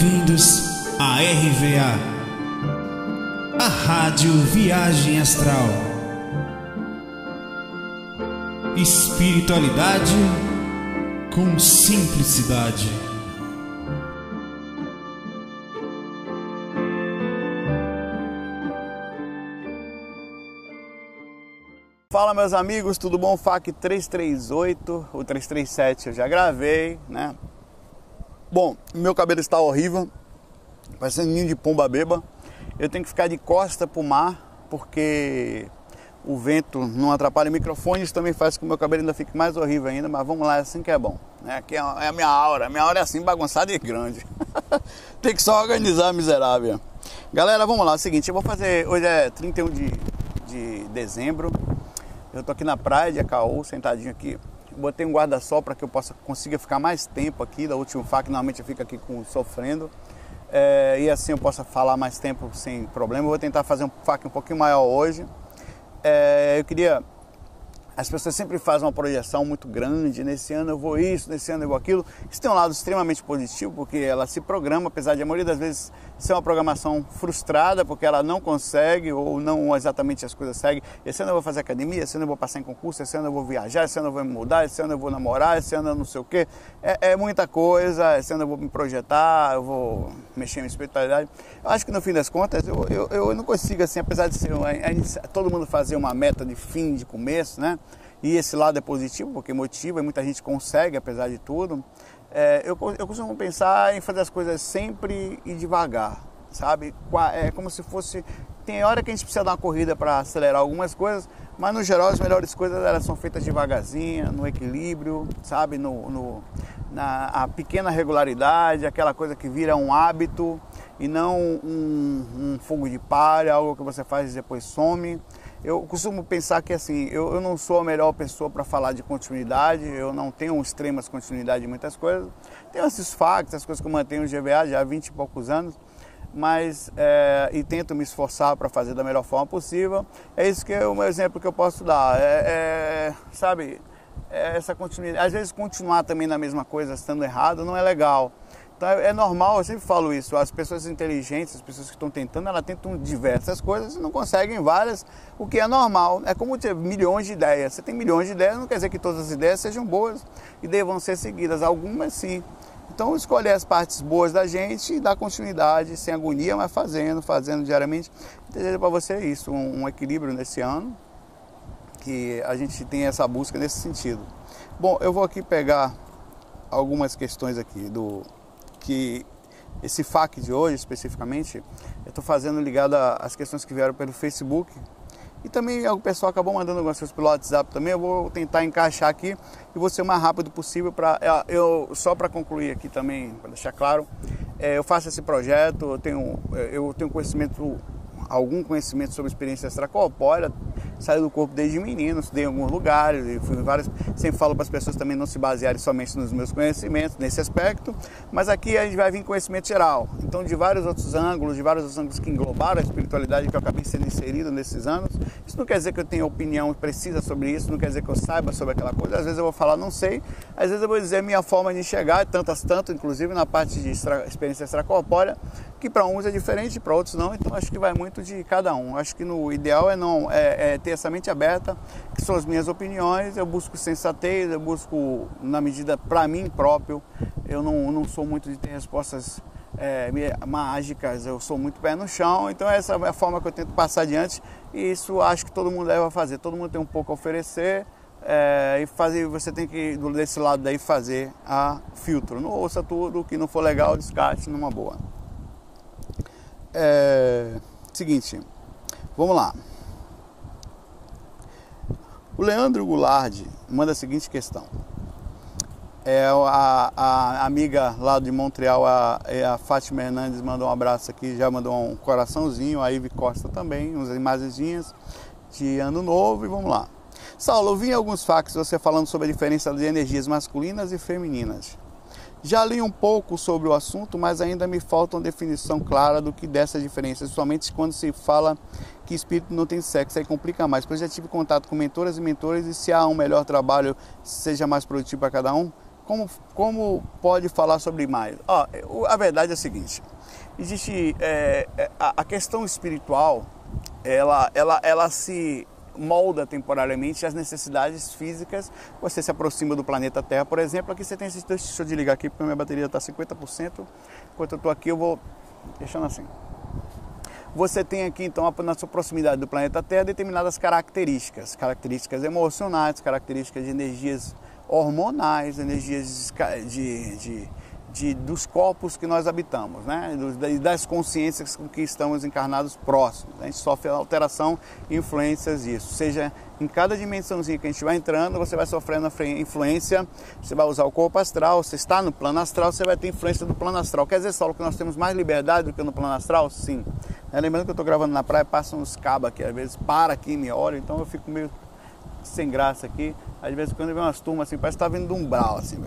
Bem-vindos à RVA, a Rádio Viagem Astral. Espiritualidade com simplicidade. Fala meus amigos, tudo bom? FAC 338, o 337 eu já gravei, né? Bom, meu cabelo está horrível, parecendo ninho de pomba beba. Eu tenho que ficar de costa pro mar, porque o vento não atrapalha o microfone, isso também faz com que o meu cabelo ainda fique mais horrível ainda, mas vamos lá, é assim que é bom. Né? Aqui é a minha aura, a minha aura é assim, bagunçada e grande. Tem que só organizar, miserável. Galera, vamos lá, é o seguinte, eu vou fazer, hoje é 31 de, de dezembro, eu tô aqui na praia de Acaú, sentadinho aqui, botei um guarda-sol para que eu possa consiga ficar mais tempo aqui da última faca, normalmente eu fico aqui com, sofrendo. É, e assim eu possa falar mais tempo sem problema. Eu vou tentar fazer um faca um pouquinho maior hoje. É, eu queria as pessoas sempre fazem uma projeção muito grande, nesse ano eu vou isso, nesse ano eu vou aquilo. Isso tem um lado extremamente positivo, porque ela se programa, apesar de a maioria das vezes ser uma programação frustrada, porque ela não consegue ou não exatamente as coisas seguem. Esse ano eu vou fazer academia, esse ano eu vou passar em concurso, esse ano eu vou viajar, esse ano eu vou me mudar, esse ano eu vou namorar, esse ano eu não sei o quê. É, é muita coisa, esse ano eu vou me projetar, eu vou mexer em espiritualidade. Eu acho que no fim das contas eu, eu, eu não consigo, assim, apesar de ser, todo mundo fazer uma meta de fim, de começo, né? E esse lado é positivo, porque motiva e muita gente consegue, apesar de tudo. É, eu, eu costumo pensar em fazer as coisas sempre e devagar, sabe? É como se fosse. Tem hora que a gente precisa dar uma corrida para acelerar algumas coisas, mas no geral as melhores coisas elas são feitas devagarzinho, no equilíbrio, sabe? No, no, na a pequena regularidade, aquela coisa que vira um hábito e não um, um fogo de palha, algo que você faz e depois some eu costumo pensar que assim, eu, eu não sou a melhor pessoa para falar de continuidade, eu não tenho extremas continuidade em muitas coisas. Tenho esses factos, as coisas que eu mantenho no GVA já há 20 e poucos anos, mas é, e tento me esforçar para fazer da melhor forma possível. É isso que é o meu exemplo que eu posso dar. É, é sabe, é essa continuidade. Às vezes continuar também na mesma coisa, estando errado, não é legal. Então é normal, eu sempre falo isso, as pessoas inteligentes, as pessoas que estão tentando, elas tentam diversas coisas e não conseguem várias, o que é normal. É como ter milhões de ideias. Você tem milhões de ideias, não quer dizer que todas as ideias sejam boas e devam ser seguidas. Algumas sim. Então escolher as partes boas da gente e dar continuidade, sem agonia, mas fazendo, fazendo diariamente. Desejo para você isso, um, um equilíbrio nesse ano, que a gente tem essa busca nesse sentido. Bom, eu vou aqui pegar algumas questões aqui do que esse FAQ de hoje especificamente, eu estou fazendo ligado às questões que vieram pelo Facebook e também o pessoal acabou mandando algumas coisas pelo WhatsApp também. Eu vou tentar encaixar aqui e vou ser o mais rápido possível para é, eu só para concluir aqui também, para deixar claro, é, eu faço esse projeto, eu tenho é, eu tenho conhecimento algum conhecimento sobre experiência extracorpórea, saí do corpo desde menino, estudei em alguns lugares, fui em. Sempre falo para as pessoas também não se basearem somente nos meus conhecimentos nesse aspecto, mas aqui a gente vai vir conhecimento geral. Então, de vários outros ângulos, de vários outros ângulos que englobaram a espiritualidade que eu acabei sendo inserido nesses anos. Isso não quer dizer que eu tenha opinião precisa sobre isso, não quer dizer que eu saiba sobre aquela coisa. Às vezes eu vou falar, não sei, às vezes eu vou dizer minha forma de enxergar, tantas tanto, inclusive na parte de extra, experiência extracorpórea, que para uns é diferente, para outros não. Então, acho que vai muito de cada um. Acho que no ideal é não é, é ter essa mente aberta, que são as minhas opiniões, eu busco sensatez, eu busco na medida para mim próprio, eu não, não sou muito de ter respostas é, mágicas, eu sou muito pé no chão, então essa é a forma que eu tento passar adiante. E isso acho que todo mundo deve fazer, todo mundo tem um pouco a oferecer é, e fazer, você tem que desse lado daí fazer a filtro, não ouça tudo, que não for legal, descarte numa boa. É, seguinte, vamos lá. O Leandro Goulard manda a seguinte questão. É, a, a amiga lá de Montreal, a, é a Fátima Hernandes, mandou um abraço aqui, já mandou um coraçãozinho, a Ive Costa também, umas imagenzinhas de ano novo e vamos lá. Saulo, eu vi alguns fatos você falando sobre a diferença de energias masculinas e femininas. Já li um pouco sobre o assunto, mas ainda me falta uma definição clara do que dessa diferença, somente quando se fala que espírito não tem sexo, aí complica mais. Pois já tive contato com mentoras e mentores e se há um melhor trabalho, seja mais produtivo para cada um, como, como pode falar sobre mais? Ó, a verdade é a seguinte: existe é, é, a, a questão espiritual, ela, ela, ela se molda temporariamente as necessidades físicas. Você se aproxima do planeta Terra, por exemplo. Aqui você tem dois. Deixa eu desligar aqui porque minha bateria está 50%. Enquanto eu estou aqui, eu vou deixando assim. Você tem aqui, então, na sua proximidade do planeta Terra, determinadas características, características emocionais, características de energias hormonais, energias de, de, de, dos corpos que nós habitamos, né? das consciências com que estamos encarnados próximos. A gente sofre alteração e influências disso. Seja em cada dimensãozinha que a gente vai entrando, você vai sofrendo influência, você vai usar o corpo astral, você está no plano astral, você vai ter influência do plano astral. Quer dizer, Saulo, que nós temos mais liberdade do que no plano astral? Sim. É, lembrando que eu estou gravando na praia, passam uns cabos aqui, às vezes para aqui e me olham, então eu fico meio sem graça aqui. Às vezes quando vem umas turmas assim, parece que tá vindo de um brau, assim,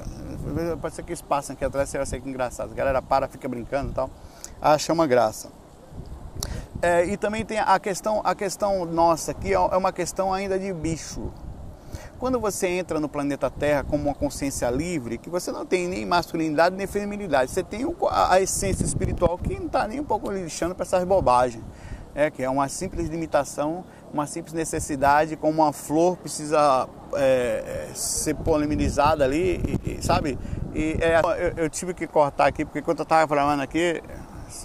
velho. Parece que eles passam aqui atrás, você vai ser engraçado. A galera para, fica brincando e tal. Acha uma graça. É, e também tem a questão, a questão nossa aqui é uma questão ainda de bicho. Quando você entra no planeta Terra como uma consciência livre, que você não tem nem masculinidade nem feminilidade, você tem a essência espiritual que não está nem um pouco lixando para essas bobagens. É, que é uma simples limitação uma simples necessidade, como uma flor precisa é, é, ser polimerizada ali, e, e, sabe? E é, eu, eu, tive que cortar aqui, porque quando eu estava gravando aqui,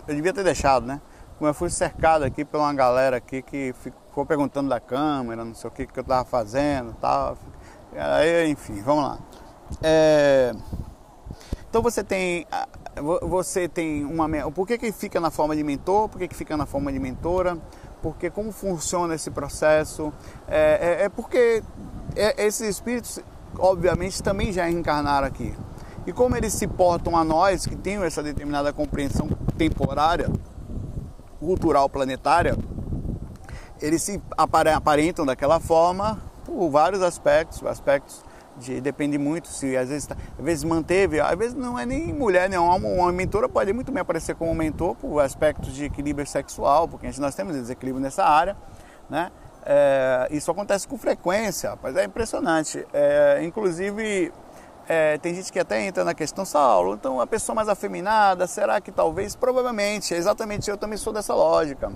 eu devia ter deixado, né? Como eu fui cercado aqui por uma galera aqui que ficou perguntando da câmera, não sei o que, que eu estava fazendo tal. Aí, enfim, vamos lá. É... Então você tem você tem uma por que, que fica na forma de mentor, por que, que fica na forma de mentora, porque como funciona esse processo, é, é, é porque é, esses espíritos, obviamente, também já reencarnaram aqui. E como eles se portam a nós, que têm essa determinada compreensão temporária, cultural, planetária, eles se aparentam daquela forma por vários aspectos, aspectos de, depende muito se às vezes, tá, às vezes manteve, às vezes não é nem mulher, não. Uma, uma mentora pode muito bem aparecer como mentor por aspectos de equilíbrio sexual, porque nós temos desequilíbrio nessa área, né? É, isso acontece com frequência, rapaz, é impressionante. É, inclusive, é, tem gente que até entra na questão, Saulo, então a pessoa mais afeminada, será que talvez? Provavelmente, exatamente eu também sou dessa lógica.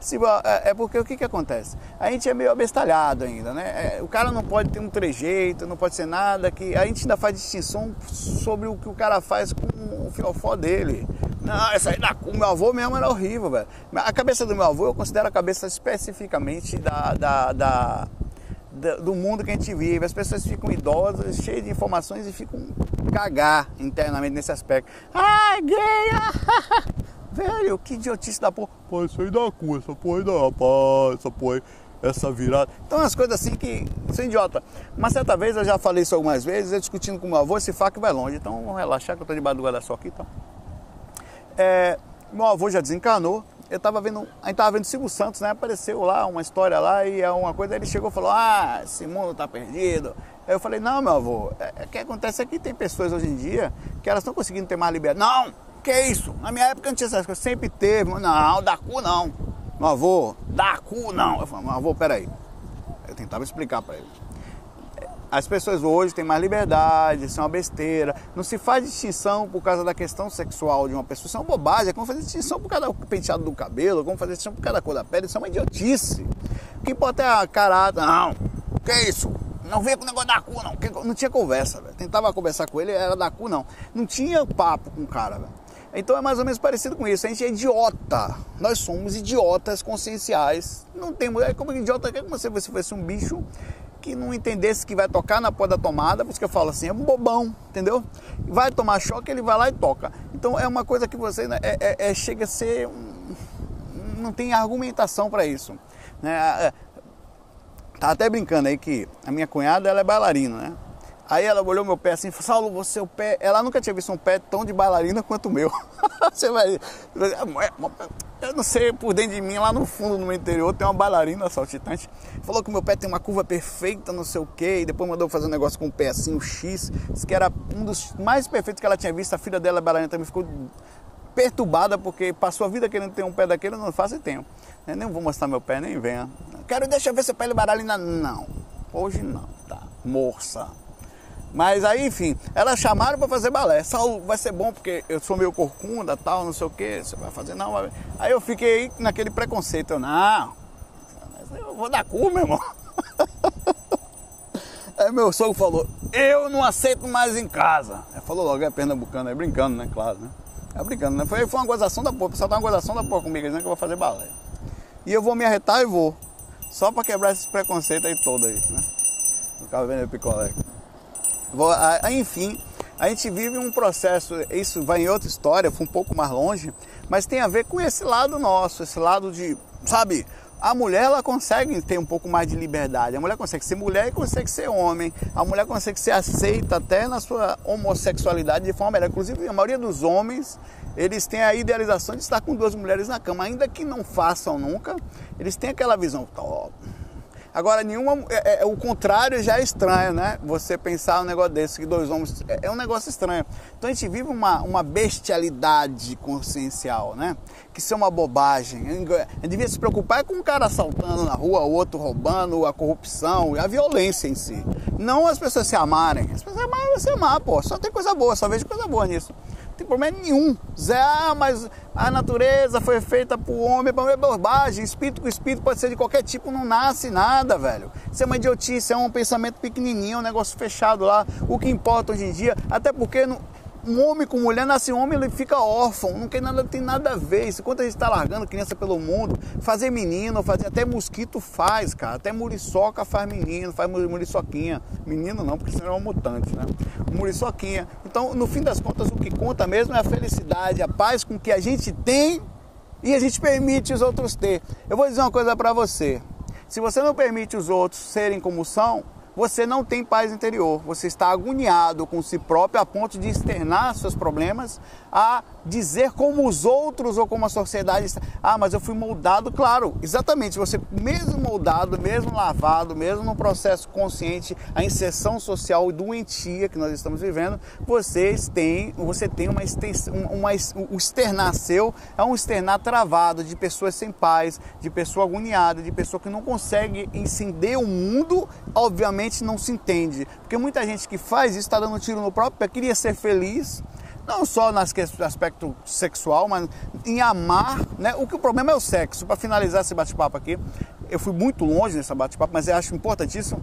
Se, é, é porque o que, que acontece? A gente é meio abestalhado ainda, né? É, o cara não pode ter um trejeito, não pode ser nada, que a gente ainda faz distinção sobre o que o cara faz com o fiofó dele. Não, essa aí da o meu avô mesmo era horrível, velho. A cabeça do meu avô eu considero a cabeça especificamente da, da, da do mundo que a gente vive. As pessoas ficam idosas, cheias de informações e ficam cagar internamente nesse aspecto. Ah, gay! Velho, que idiotice da porra. Pô, isso aí dá cu, essa porra aí dá, rapaz, essa porra aí, essa virada. Então, as coisas assim que são idiota. Uma certa vez, eu já falei isso algumas vezes, eu discutindo com meu avô, esse faca vai longe. Então, vamos relaxar que eu tô debaixo do guarda-sol aqui, então. É, meu avô já desencarnou, eu tava vendo, a gente tava vendo Silvio Santos, né? Apareceu lá uma história lá e é uma coisa, ele chegou e falou: "Ah, esse mundo tá perdido". Aí eu falei: "Não, meu avô, é, é, o que acontece é que tem pessoas hoje em dia que elas estão conseguindo ter mais liberdade". Não, que isso? Na minha época não tinha essas coisas, sempre teve. Não, da cu não. Meu avô, da cu não. Eu falei: "Meu avô, peraí". Eu tentava explicar para ele. As pessoas hoje têm mais liberdade, isso é uma besteira. Não se faz distinção por causa da questão sexual de uma pessoa. Isso é uma bobagem. É como fazer distinção por causa do penteado do cabelo, como fazer distinção por causa da cor da pele. Isso é uma idiotice. O que importa é a caráter. Não, que é isso? Não veio com o negócio da cu, não. Não tinha conversa, velho. Tentava conversar com ele, era da cu, não. Não tinha papo com o cara, velho. Então é mais ou menos parecido com isso. A gente é idiota. Nós somos idiotas conscienciais. Não temos. É como idiota, é como se você fosse um bicho que não entendesse que vai tocar na porta da tomada, por isso que eu falo assim, é um bobão, entendeu? Vai tomar choque, ele vai lá e toca. Então é uma coisa que você né, é, é, é, chega a ser. não tem argumentação para isso. Né? É, tá até brincando aí que a minha cunhada ela é bailarina, né? Aí ela olhou meu pé assim Saulo, você o pé. Ela nunca tinha visto um pé tão de bailarina quanto o meu. você vai. Eu não sei, por dentro de mim, lá no fundo, no meu interior, tem uma bailarina saltitante. Falou que meu pé tem uma curva perfeita, não sei o quê. E depois mandou fazer um negócio com o pé assim, o X. Disse que era um dos mais perfeitos que ela tinha visto. A filha dela, a bailarina, também ficou perturbada porque passou a vida querendo ter um pé daquele, não faz tempo. Eu nem vou mostrar meu pé, nem venha. Quero, deixa eu ver seu pé de bailarina. Não, hoje não, tá? Moça. Mas aí, enfim, elas chamaram para fazer balé. Saulo, vai ser bom porque eu sou meio corcunda, tal, não sei o que, você vai fazer, não. Vai... Aí eu fiquei naquele preconceito, eu, não, eu vou dar cu, meu irmão. Aí meu sogro falou, eu não aceito mais em casa. Ele falou logo, é pernambucano, é brincando, né? Claro, né? É brincando, né? Foi, foi uma gozação da porra, o pessoal tá uma gozação da porra comigo, dizendo que eu vou fazer balé. E eu vou me arretar e vou. Só para quebrar esses preconceitos aí todo aí, né? O cara vendo picolé. Enfim, a gente vive um processo, isso vai em outra história, foi um pouco mais longe, mas tem a ver com esse lado nosso, esse lado de, sabe, a mulher ela consegue ter um pouco mais de liberdade. A mulher consegue ser mulher e consegue ser homem. A mulher consegue ser aceita até na sua homossexualidade de forma melhor. Inclusive, a maioria dos homens, eles têm a idealização de estar com duas mulheres na cama, ainda que não façam nunca. Eles têm aquela visão, top Agora, nenhuma. É, é, é, o contrário já é estranho, né? Você pensar um negócio desse, que dois homens. É, é, um negócio estranho. Então a gente vive uma, uma bestialidade consciencial, né? Que isso é uma bobagem. A gente devia se preocupar com um cara assaltando na rua, o outro roubando, a corrupção, a violência em si. Não as pessoas se amarem. As pessoas amarem você amar, pô. Só tem coisa boa, só vejo coisa boa nisso tem problema nenhum. Zé, ah, mas a natureza foi feita para o homem, é bobagem. Espírito com espírito pode ser de qualquer tipo, não nasce nada, velho. Isso é uma idiotice, é um pensamento pequenininho, um negócio fechado lá. O que importa hoje em dia, até porque não um homem com mulher nasce homem, ele fica órfão, não tem nada, tem nada a ver. Isso quando a gente está largando criança pelo mundo, fazer menino, fazer até mosquito faz, cara. Até muriçoca faz menino, faz muriçoquinha. Menino não, porque senão é um mutante, né? Muriçoquinha. Então, no fim das contas, o que conta mesmo é a felicidade, a paz com que a gente tem e a gente permite os outros ter. Eu vou dizer uma coisa para você. Se você não permite os outros serem como são, você não tem paz interior, você está agoniado com si próprio a ponto de externar seus problemas a dizer como os outros ou como a sociedade está. Ah, mas eu fui moldado, claro, exatamente. Você, mesmo moldado, mesmo lavado, mesmo no processo consciente, a inserção social doentia que nós estamos vivendo, vocês têm, você tem uma extensão, uma, o externar seu é um externar travado de pessoas sem paz, de pessoa agoniada, de pessoa que não consegue encender o mundo, obviamente não se entende. Porque muita gente que faz isso está dando um tiro no próprio pé, queria ser feliz não só no aspecto sexual, mas em amar, né? O que o problema é o sexo. Para finalizar esse bate-papo aqui, eu fui muito longe nesse bate-papo, mas eu acho importantíssimo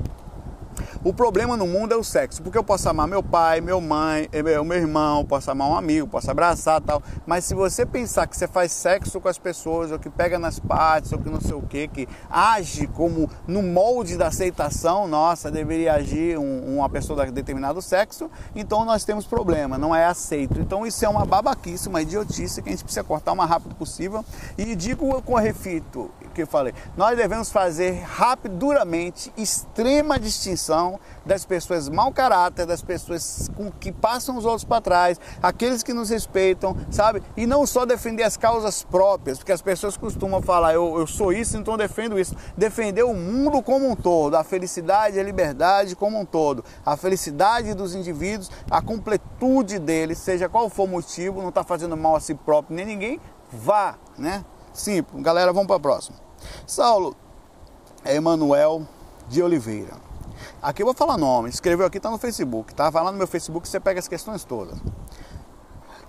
o problema no mundo é o sexo, porque eu posso amar meu pai, meu mãe, eh, meu irmão, posso amar um amigo, posso abraçar tal. Mas se você pensar que você faz sexo com as pessoas, ou que pega nas partes, ou que não sei o que, que age como no molde da aceitação, nossa, deveria agir um, uma pessoa de determinado sexo, então nós temos problema, não é aceito. Então isso é uma babaquice, uma idiotice que a gente precisa cortar o mais rápido possível. E digo com refito que eu falei, nós devemos fazer rápido, duramente, extrema distinção das pessoas mau caráter, das pessoas com, que passam os outros para trás, aqueles que nos respeitam, sabe? E não só defender as causas próprias, porque as pessoas costumam falar, eu, eu sou isso, então defendo isso. Defender o mundo como um todo, a felicidade a liberdade como um todo, a felicidade dos indivíduos, a completude deles, seja qual for o motivo, não está fazendo mal a si próprio nem ninguém, vá, né? Simples. Galera, vamos para a próxima. Saulo é Emanuel de Oliveira. Aqui eu vou falar nome, escreveu aqui, está no Facebook, tá? Vai lá no meu Facebook você pega as questões todas.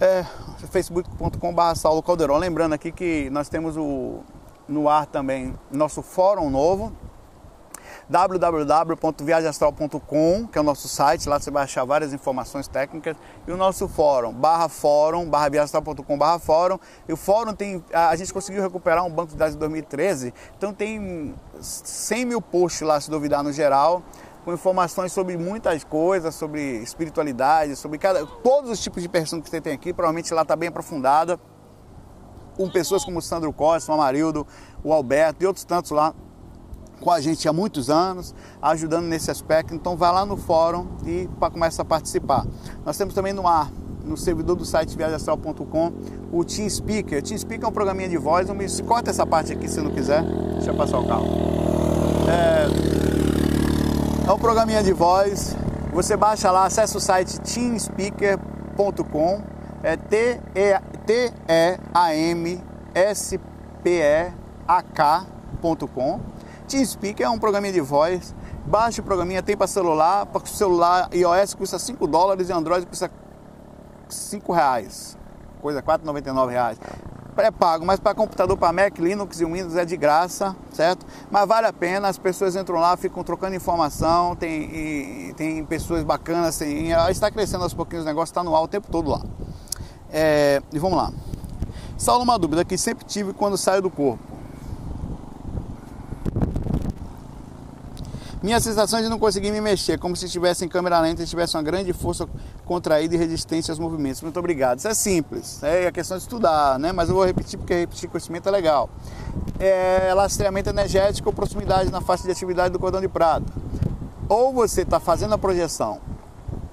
É, facebook.com.br Saulo Caldeirão. Lembrando aqui que nós temos o, no ar também nosso fórum novo, www.viagemastral.com, que é o nosso site, lá você vai achar várias informações técnicas, e o nosso fórum, barra fórum, barra viagemastral.com, barra fórum. E o fórum tem, a, a, gente conseguiu recuperar um banco de dados de 2013, então tem 100 mil posts lá, se duvidar, no geral, com informações sobre muitas coisas, sobre espiritualidade, sobre cada, todos os tipos de pessoas que você tem aqui, provavelmente lá está bem aprofundada, com pessoas como o Sandro Costa, o Amarildo, o Alberto e outros tantos lá com a gente há muitos anos, ajudando nesse aspecto. Então vai lá no fórum e para começar a participar. Nós temos também no ar, no servidor do site viajastral.com, o Team Speaker. Team Speaker é um programinha de voz. Me corta essa parte aqui se não quiser. Deixa eu passar o carro. É, é um programinha de voz. Você baixa lá, acessa o site teamspeaker.com. É T-E-A-M-S-P-E-A-K.com TeamSpeak é um programinha de voz. Baixe o programinha, tem para celular. Para celular iOS custa 5 dólares e Android custa 5 reais. Coisa 4,99 reais. Pré-pago, mas para computador, para Mac, Linux e Windows é de graça, certo? Mas vale a pena, as pessoas entram lá, ficam trocando informação, tem, tem pessoas bacanas, tem, está crescendo aos pouquinhos, o negócio está no ar o tempo todo lá. É, e vamos lá. Saulo, uma dúvida que sempre tive quando saio do corpo. Minha sensação de não conseguir me mexer, como se estivesse em câmera lenta e tivesse uma grande força contraída e resistência aos movimentos. Muito obrigado. Isso é simples, é a questão de estudar, né? Mas eu vou repetir porque repetir conhecimento é legal. É lastreamento energético proximidade na faixa de atividade do cordão de prata. Ou você está fazendo a projeção,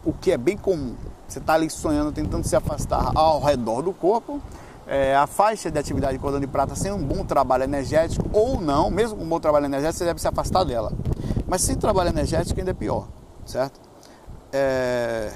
o que é bem comum, você está ali sonhando, tentando se afastar ao redor do corpo, é, a faixa de atividade de cordão de prata sem um bom trabalho energético ou não, mesmo com um bom trabalho energético, você deve se afastar dela. Mas sem trabalho energético ainda é pior, certo? É...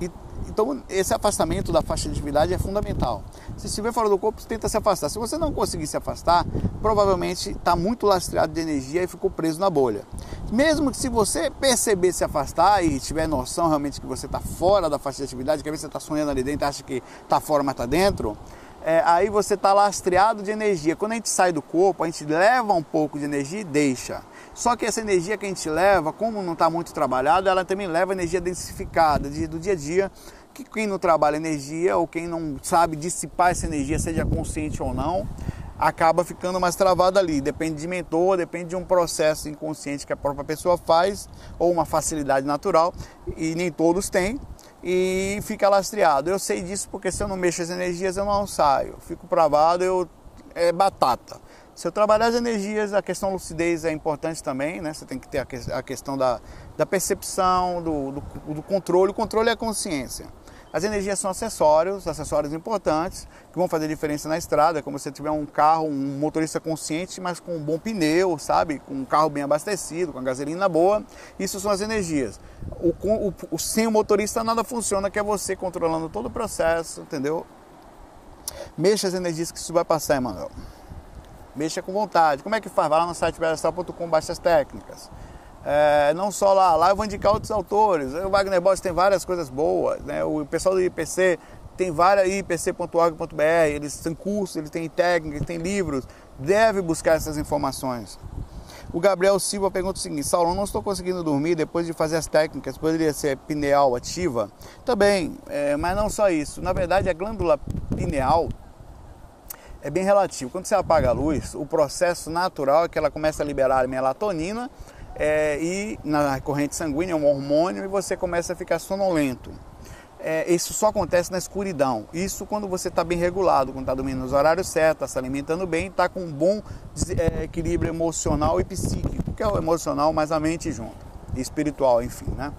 E, então esse afastamento da faixa de atividade é fundamental. Se estiver fora do corpo, tenta se afastar. Se você não conseguir se afastar, provavelmente está muito lastreado de energia e ficou preso na bolha. Mesmo que se você perceber se afastar e tiver noção realmente que você está fora da faixa de atividade, que às vezes você está sonhando ali dentro, acha que está fora, mas está dentro, é, aí você está lastreado de energia. Quando a gente sai do corpo, a gente leva um pouco de energia e deixa. Só que essa energia que a gente leva, como não está muito trabalhada, ela também leva energia densificada de, do dia a dia. Que quem não trabalha energia ou quem não sabe dissipar essa energia, seja consciente ou não, acaba ficando mais travado ali. Depende de mentor, depende de um processo inconsciente que a própria pessoa faz ou uma facilidade natural e nem todos têm e fica lastreado. Eu sei disso porque se eu não mexo as energias eu não saio. Fico travado, eu é batata. Se eu trabalhar as energias, a questão lucidez é importante também, né? Você tem que ter a questão da, da percepção, do, do, do controle. O controle é a consciência. As energias são acessórios, acessórios importantes, que vão fazer diferença na estrada, como se tiver um carro, um motorista consciente, mas com um bom pneu, sabe? Com um carro bem abastecido, com a gasolina boa. Isso são as energias. O, o, o, sem o motorista nada funciona, que é você controlando todo o processo, entendeu? Mexa as energias que isso vai passar, Emanuel. Mexa com vontade. Como é que faz? Vai lá no site belastral.com, baixa as técnicas. É, não só lá, lá eu vou indicar outros autores. O Wagner Boss tem várias coisas boas, né? o pessoal do IPC tem várias, ipc.org.br, eles têm cursos, eles têm técnicas, têm livros, deve buscar essas informações. O Gabriel Silva pergunta o seguinte: Saulo, não estou conseguindo dormir depois de fazer as técnicas, poderia ser pineal ativa? Também, é, mas não só isso. Na verdade, a glândula pineal é bem relativo. Quando você apaga a luz, o processo natural é que ela começa a liberar melatonina é, e na corrente sanguínea, é um hormônio, e você começa a ficar sonolento. É, isso só acontece na escuridão. Isso quando você está bem regulado, quando está dormindo nos horários certos, está se alimentando bem, está com um bom é, equilíbrio emocional e psíquico, que é o emocional mais a mente junto, e espiritual, enfim, né?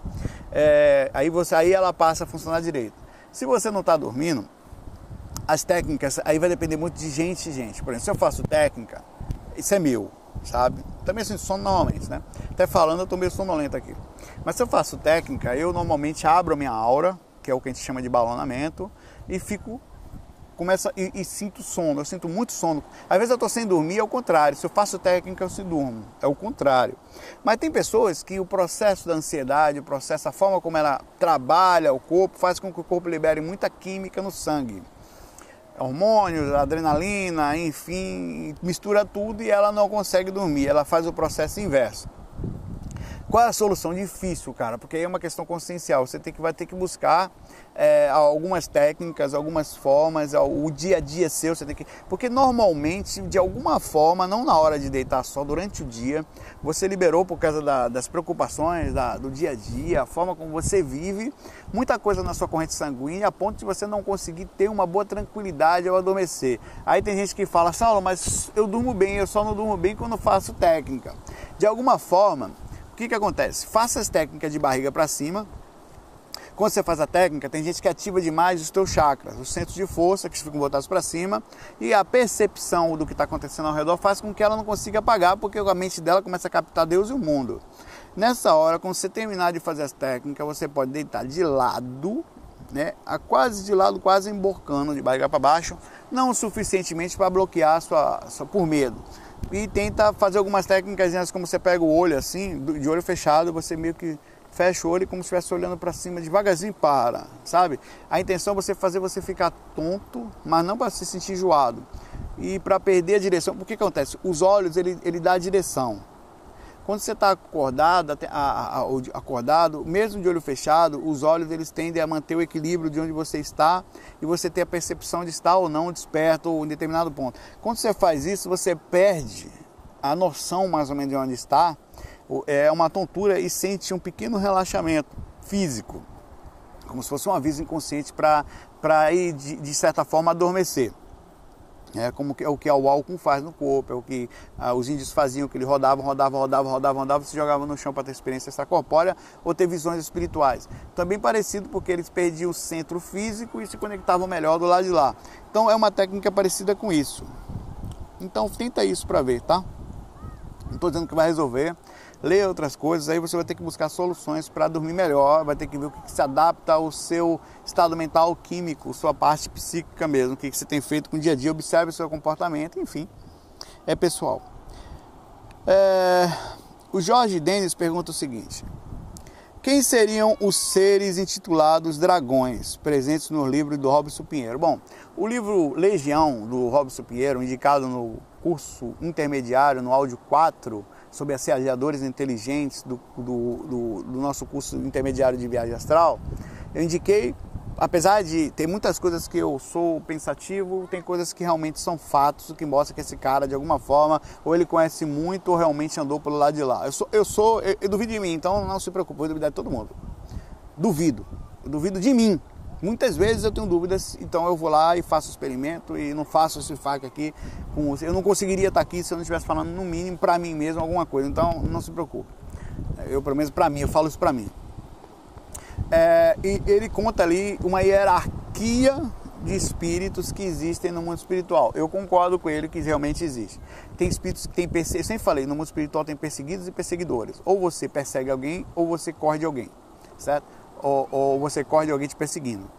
Aí você, aí ela passa a funcionar direito. Se você não está dormindo, as técnicas aí vai depender muito de gente, gente. Por exemplo, se eu faço técnica, isso é meu sabe? Também assim, sono normalmente, né? Até falando, eu tô meio sonolento aqui. Mas se eu faço técnica, eu normalmente abro a minha aura, que é o que a gente chama de balonamento, e fico começa e, e, sinto sono, eu sinto muito sono. Às vezes eu estou sem dormir, é o contrário. Se eu faço técnica, eu se durmo. É o contrário. Mas tem pessoas que o processo da ansiedade, o processo, a forma como ela trabalha o corpo, faz com que o corpo libere muita química no sangue hormônios, adrenalina, enfim, mistura tudo e ela não consegue dormir, ela faz o processo inverso. Qual é a solução? Difícil, cara, porque aí é uma questão consciencial. Você tem que, vai ter que buscar é, algumas técnicas, algumas formas, o dia a dia seu, você tem que. Porque normalmente, de alguma forma, não na hora de deitar só, durante o dia, você liberou por causa da, das preocupações da, do dia a dia, a forma como você vive, muita coisa na sua corrente sanguínea, a ponto de você não conseguir ter uma boa tranquilidade ao adormecer. Aí tem gente que fala, Saulo, mas eu durmo bem, eu só não durmo bem quando faço técnica. De alguma forma, que, que acontece? Faça as técnicas de barriga para cima. Quando você faz a técnica, tem gente que ativa demais os teus chakras, os centros de força que ficam botados para cima, e a percepção do que está acontecendo ao redor faz com que ela não consiga apagar, porque a mente dela começa a captar Deus e o mundo. Nessa hora, quando você terminar de fazer as técnicas, você pode deitar de lado, né, a quase de lado, quase emborcando de barriga para baixo, não suficientemente para bloquear sua, sua por medo e tenta fazer algumas técnicas como você pega o olho assim, de olho fechado, você meio que fecha o olho como se estivesse olhando para cima devagarzinho para, sabe? A intenção é você fazer você ficar tonto, mas não para se sentir enjoado. E para perder a direção, porque que acontece? Os olhos ele, ele dá a direção. Quando você está acordado, acordado, mesmo de olho fechado, os olhos eles tendem a manter o equilíbrio de onde você está e você tem a percepção de estar ou não desperto ou em determinado ponto. Quando você faz isso, você perde a noção mais ou menos de onde está, é uma tontura e sente um pequeno relaxamento físico, como se fosse um aviso inconsciente para ir de, de certa forma adormecer. É como que, é o que o álcool faz no corpo, é o que ah, os índios faziam, que ele rodava, rodava, rodava, rodava, rodava, se jogava no chão para ter experiência extracorpórea ou ter visões espirituais. Também parecido porque eles perdiam o centro físico e se conectavam melhor do lado de lá. Então é uma técnica parecida com isso. Então tenta isso para ver, tá? Não estou dizendo que vai resolver, ler outras coisas, aí você vai ter que buscar soluções para dormir melhor, vai ter que ver o que, se adapta ao seu estado mental químico, sua parte psíquica mesmo, o que, que você tem feito com o dia a dia, observe o seu comportamento, enfim, é pessoal. É... O Jorge Denis pergunta o seguinte: quem seriam os seres intitulados dragões, presentes no livro do Robson Pinheiro? Bom, o livro Legião, do Robson Pinheiro, indicado no curso intermediário, no áudio 4, sobre assediadores inteligentes do, do, do, do nosso curso intermediário de viagem astral, eu indiquei, apesar de ter muitas coisas que eu sou pensativo, tem coisas que realmente são fatos, que mostra que esse cara, de alguma forma, ou ele conhece muito ou realmente andou pelo lado de lá. Eu sou, eu, sou, eu, eu duvido de mim, então não se preocupe, eu vou duvidar de todo mundo. Duvido. Eu duvido de mim, Muitas vezes eu tenho dúvidas, então eu vou lá e faço o experimento e não faço esse FAQ aqui. Com, eu não conseguiria estar aqui se eu não estivesse falando, no mínimo, para mim mesmo alguma coisa. Então não se preocupe. Eu, pelo menos para mim, eu falo isso para mim. É, e ele conta ali uma hierarquia de espíritos que existem no mundo espiritual. Eu concordo com ele que realmente existe. Tem espíritos que têm perseguidos, sempre falei, no mundo espiritual tem perseguidos e perseguidores. Ou você persegue alguém ou você corre de alguém, certo? Ou, ou você corre de alguém te perseguindo.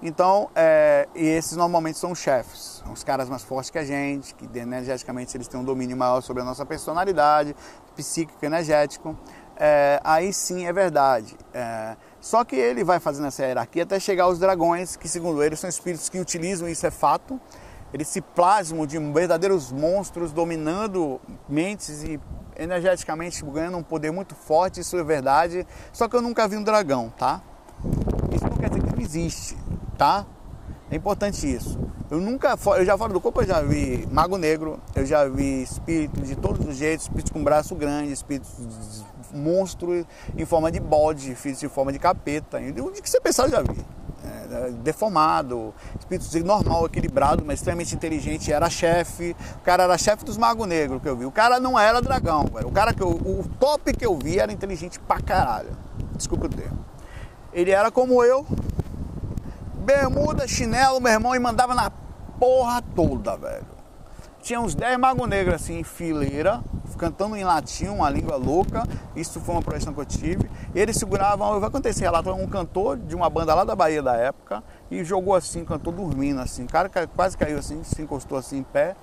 Então, é, e esses normalmente são os chefes, os caras mais fortes que a gente, que energeticamente eles têm um domínio maior sobre a nossa personalidade, psíquico, energético. É, aí sim é verdade. É, só que ele vai fazendo essa hierarquia até chegar aos dragões, que segundo ele são espíritos que utilizam isso é fato. Eles se plasmam de verdadeiros monstros dominando mentes e energeticamente ganhando um poder muito forte, isso é verdade. Só que eu nunca vi um dragão, tá? Isso não quer dizer que não existe, tá? É importante isso. Eu nunca, eu já falo do corpo, eu já vi mago negro, eu já vi espírito de todos os jeitos, espírito com braço grande, espírito monstro em forma de bode, espírito em forma de capeta. O que você pensar eu já vi. É, deformado, espírito normal, equilibrado, mas extremamente inteligente, era chefe. O cara era chefe dos magos negros que eu vi. O cara não era dragão, velho. O cara que eu, o top que eu vi era inteligente pra caralho. Desculpa o termo. Ele era como eu, bermuda, chinelo, meu irmão, e mandava na porra toda, velho. Tinha uns 10 magos negros assim em fileira, cantando em latim, uma língua louca. Isso foi uma projeção que eu tive. Eles seguravam, eu contar esse relato, um cantor de uma banda lá da Bahia da época, e jogou assim, cantou dormindo assim. O cara quase caiu assim, se encostou assim em pé.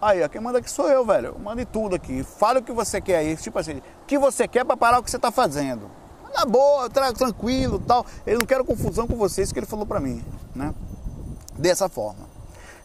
Aí, ó, quem manda aqui sou eu, velho. Mande tudo aqui. Fala o que você quer aí. Tipo assim, o que você quer para parar o que você tá fazendo na boa, tranquilo tal. Ele não quer confusão com vocês, que ele falou para mim, né? Dessa forma.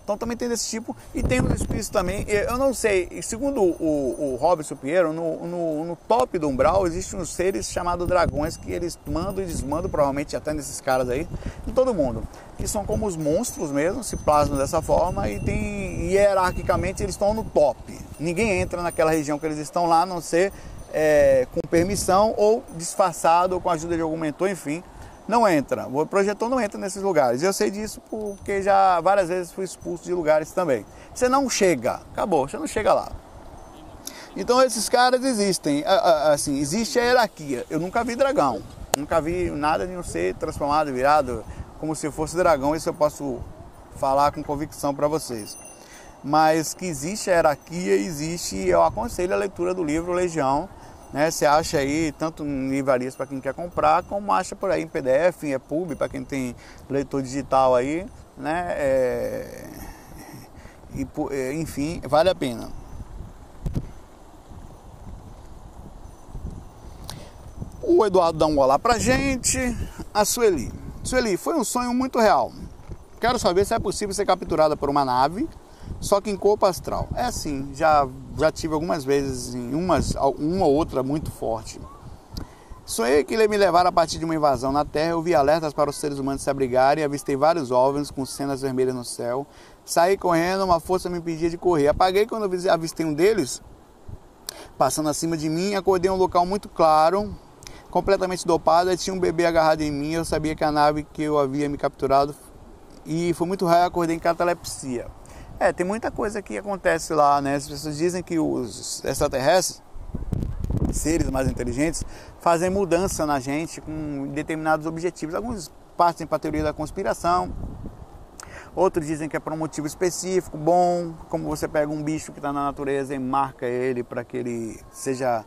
Então também tem desse tipo e tem os espíritos também. Eu não sei, segundo o, o Robson Pinheiro, no, no, no, top do umbral existem uns seres chamados dragões que eles mandam e desmandam, provavelmente até nesses caras aí, em todo mundo. Que são como os monstros mesmo, se plasmam dessa forma e tem hierarquicamente eles estão no top. Ninguém entra naquela região que eles estão lá, a não ser é, com permissão ou disfarçado ou com a ajuda de algum mentor, enfim, não entra. O projetor não entra nesses lugares. Eu sei disso porque já várias vezes fui expulso de lugares também. Você não chega, acabou, você não chega lá. Então esses caras existem, assim, existe a hierarquia. Eu nunca vi dragão, nunca vi nada de um ser transformado, virado como se fosse dragão. Isso eu posso falar com convicção para vocês. Mas que existe a hierarquia, existe. Eu aconselho a leitura do livro Legião né? Você acha aí tanto em livrarias para quem quer comprar, como acha por aí em PDF, em EPUB, para quem tem leitor digital aí, né? É... E, é, enfim, vale a pena. O Eduardo dá um olá pra gente. A Sueli. Sueli, foi um sonho muito real. Quero saber se é possível ser capturada por uma nave só que em corpo astral. É assim, já, já tive algumas vezes, em umas, uma ou outra muito forte. Sonhei que ele me levar a partir de uma invasão na Terra. Eu vi alertas para os seres humanos se abrigarem, avistei vários OVNIs com cenas vermelhas no céu. Saí correndo, uma força me impedia de correr. Apaguei quando avistei um deles passando acima de mim. Acordei em um local muito claro, completamente dopado. Tinha um bebê agarrado em mim. Eu sabia que a nave que eu havia me capturado e foi muito raio. Acordei em catalepsia. É, tem muita coisa que acontece lá, né? As pessoas dizem que os extraterrestres seres mais inteligentes fazem mudança na gente com determinados objetivos. Alguns partem para a teoria da conspiração, outros dizem que é para um motivo específico, bom, como você pega um bicho que está na natureza e marca ele para que ele seja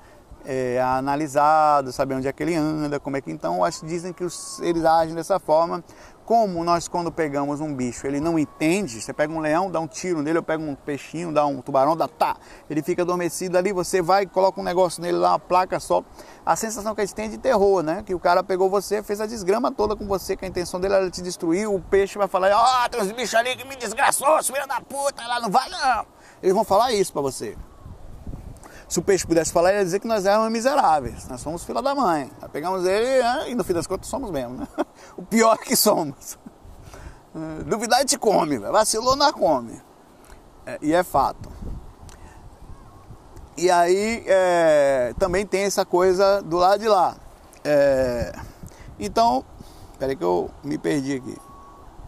é, analisado, saber onde é que ele anda, como é que então, acho, dizem que os, eles agem dessa forma como nós quando pegamos um bicho, ele não entende, você pega um leão, dá um tiro nele, eu pego um peixinho, dá um tubarão, dá tá, ele fica adormecido ali, você vai, coloca um negócio nele lá, uma placa só. A sensação que a gente tem é de terror, né? Que o cara pegou você, fez a desgrama toda com você, que a intenção dele era te destruir, o peixe vai falar, ó, oh, tem uns bichos ali que me desgraçou, filha da puta, lá não vai não. Eles vão falar isso para você. Se o peixe pudesse falar, ia dizer que nós éramos miseráveis. Nós somos filha da mãe. Nós pegamos ele né? e no fim das contas somos mesmo. Né? O pior é que somos. Duvidar te come, vacilou na come. É, e é fato. E aí é, também tem essa coisa do lado de lá. É, então, peraí que eu me perdi aqui.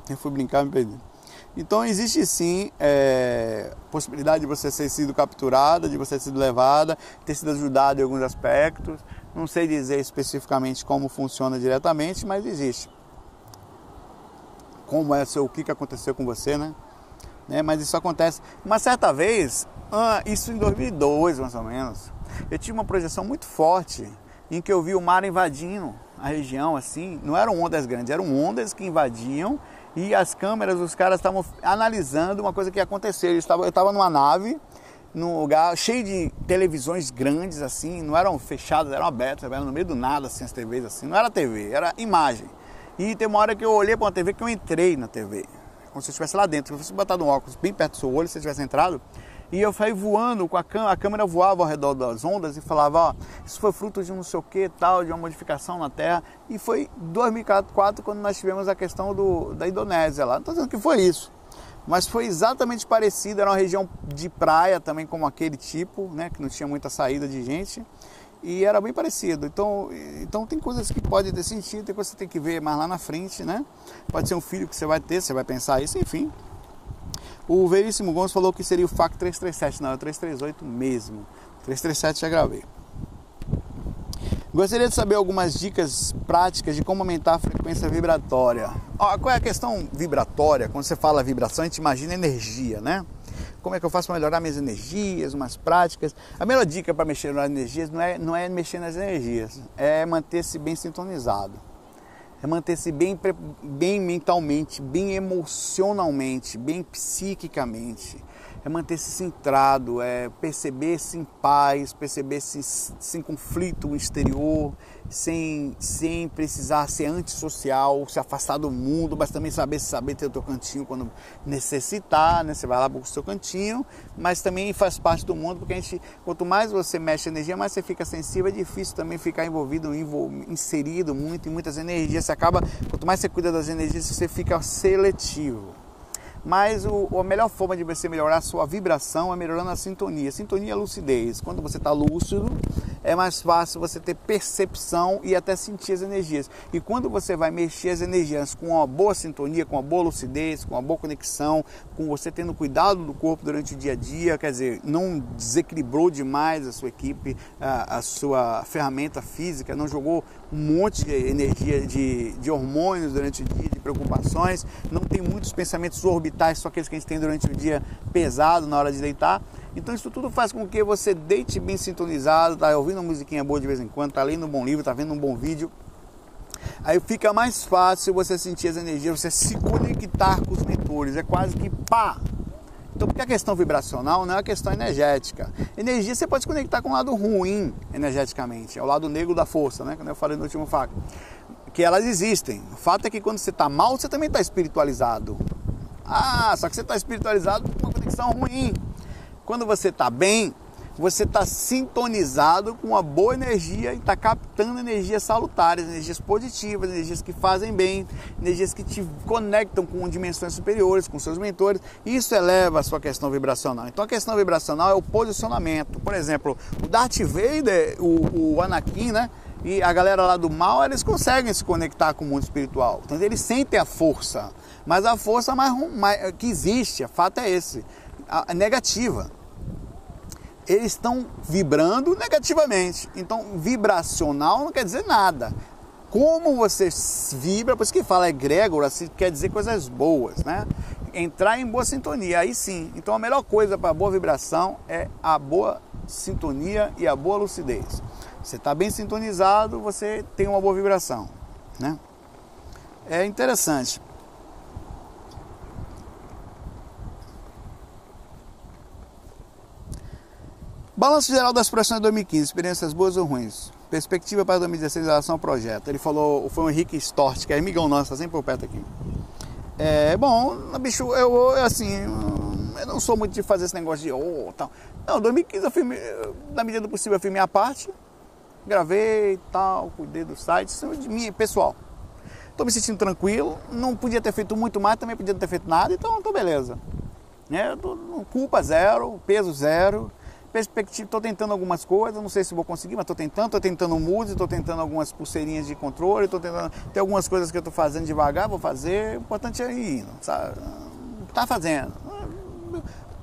Eu fui brincar, me perdi. Então existe sim é, possibilidade de você ter sido capturada, de você ter sido levada, ter sido ajudada em alguns aspectos. Não sei dizer especificamente como funciona diretamente, mas existe. Como é o que, aconteceu com você, né? né? Mas isso acontece. Uma certa vez, isso em 2002 mais ou menos, eu tive uma projeção muito forte em que eu vi o mar invadindo a região assim. Não eram ondas grandes, eram ondas que invadiam e as câmeras, os caras estavam analisando uma coisa que ia acontecer. Eu estava, eu numa nave, num lugar cheio de televisões grandes, assim, não eram fechadas, eram abertas, eram no meio do nada, assim, as TVs, assim, não era TV, era imagem. E tem uma hora que eu olhei para uma TV que eu entrei na TV, como se eu estivesse lá dentro. Se você botar um óculos bem perto do seu olho, se você tivesse entrado, e eu saí voando com a câmera, a câmera voava ao redor das ondas e falava, ó, isso foi fruto de não sei o que tal, de uma modificação na Terra. E foi 2004 quando nós tivemos a questão do, da Indonésia lá. Não estou dizendo que foi isso, mas foi exatamente parecido. Era uma região de praia também como aquele tipo, né, que não tinha muita saída de gente. E era bem parecido. Então, então tem coisas que podem ter sentido, tem coisas que você tem que ver mais lá na frente, né? Pode ser um filho que você vai ter, você vai pensar isso, enfim. O Veríssimo Gomes falou que seria o FAC 337, não, é o 338 mesmo. 337 já gravei. Gostaria de saber algumas dicas práticas de como aumentar a frequência vibratória. Ó, qual é a questão vibratória? Quando você fala vibração, a gente imagina energia, né? Como é que eu faço para melhorar minhas energias, umas práticas? A melhor dica para mexer nas energias não é, não é mexer nas energias, é manter-se bem sintonizado é manter-se bem, bem mentalmente, bem emocionalmente, bem psiquicamente é manter-se centrado, é perceber-se em paz, perceber-se sem conflito exterior, sem, sem precisar ser antissocial, se afastar do mundo, mas também saber saber ter o teu cantinho quando necessitar, né? Você vai lá para o seu cantinho, mas também faz parte do mundo, porque a gente, quanto mais você mexe energia, mais você fica sensível, é difícil também ficar envolvido, inserido muito em muitas energias. Você acaba, quanto mais você cuida das energias, você fica seletivo. Mas o, a melhor forma de você melhorar a sua vibração é melhorando a sintonia. Sintonia é lucidez. Quando você está lúcido, é mais fácil você ter percepção e até sentir as energias. E quando você vai mexer as energias com uma boa sintonia, com uma boa lucidez, com uma boa conexão, com você tendo cuidado do corpo durante o dia a dia, quer dizer, não desequilibrou demais a sua equipe, a, a sua ferramenta física, não jogou um monte de energia de, de hormônios durante o dia, de preocupações, não tem muitos pensamentos orbitais, só aqueles que a gente tem durante o dia pesado na hora de deitar. Então isso tudo faz com que você deite bem sintonizado, tá ouvindo uma musiquinha boa de vez em quando, tá lendo um bom livro, tá vendo um bom vídeo. Aí fica mais fácil você sentir as energias, você se conectar com os mentores. É quase que pá! Então, porque a questão vibracional não é uma questão energética. Energia você pode conectar com o lado ruim energeticamente, é o lado negro da força, né? Como eu falei no último fato. Que elas existem. O fato é que quando você está mal, você também está espiritualizado. Ah, só que você está espiritualizado com uma conexão ruim. Quando você está bem, você está sintonizado com uma boa energia e está captando energias salutares, energias positivas, energias que fazem bem, energias que te conectam com dimensões superiores, com seus mentores. Isso eleva a sua questão vibracional. Então a questão vibracional é o posicionamento. Por exemplo, o Darth Vader, o, o Anakin, né? E a galera lá do mal, eles conseguem se conectar com o mundo espiritual. Então eles sentem a força. Mas a força mais, mais que existe, o fato é esse, a, a negativa eles estão vibrando negativamente. Então, vibracional não quer dizer nada. Como você vibra, por isso que fala egrégora, assim, quer dizer coisas boas, né? Entrar em boa sintonia, aí sim. Então, a melhor coisa para boa vibração é a boa sintonia e a boa lucidez. Você está bem sintonizado, você tem uma boa vibração, né? É interessante. Balanço geral das pressões de 2015, experiências boas ou ruins. Perspectiva para 2016 em relação ao projeto. Ele falou, foi o Henrique Stort, que é amigão nosso, tá sempre por perto aqui. É, bom, bicho, eu, assim, eu não sou muito de fazer esse negócio de oh, tal. Não, 2015 eu filmei, na medida do possível eu fiz minha parte, gravei tal, cuidei do site, isso é de mim, pessoal. Estou me sentindo tranquilo, não podia ter feito muito mais, também podia não ter feito nada, então estou beleza. É, tô, culpa zero, peso zero, perspectiva, estou tentando algumas coisas, não sei se vou conseguir, mas estou tentando, estou tentando música, estou tentando algumas pulseirinhas de controle, estou tentando, tem algumas coisas que eu estou fazendo devagar, vou fazer, o importante é ir, sabe? Tá fazendo.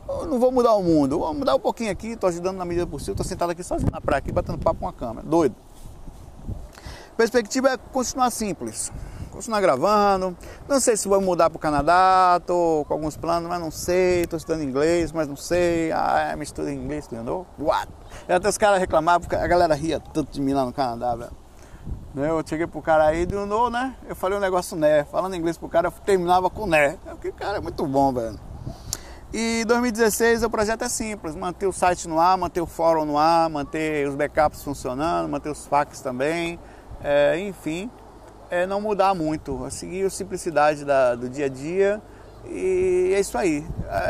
Eu não vou mudar o mundo, vou mudar um pouquinho aqui, estou ajudando na medida possível, estou sentado aqui sozinho na praia, aqui, batendo papo com a câmera, doido. Perspectiva é continuar simples, continuar gravando. Não sei se vou mudar para o Canadá, tô com alguns planos, mas não sei. Estou estudando inglês, mas não sei. Ah, me estuda inglês, entendeu? What? E até os caras reclamavam, porque a galera ria tanto de mim lá no Canadá, velho. Eu cheguei pro cara aí, do no, né? Eu falei um negócio né. Falando inglês pro cara, eu terminava com né. Porque, cara, é muito bom, velho. E 2016 o projeto é simples, manter o site no ar, manter o fórum no ar, manter os backups funcionando, manter os fax também, é, enfim, é não mudar muito, é seguir a simplicidade da, do dia a dia e é isso aí.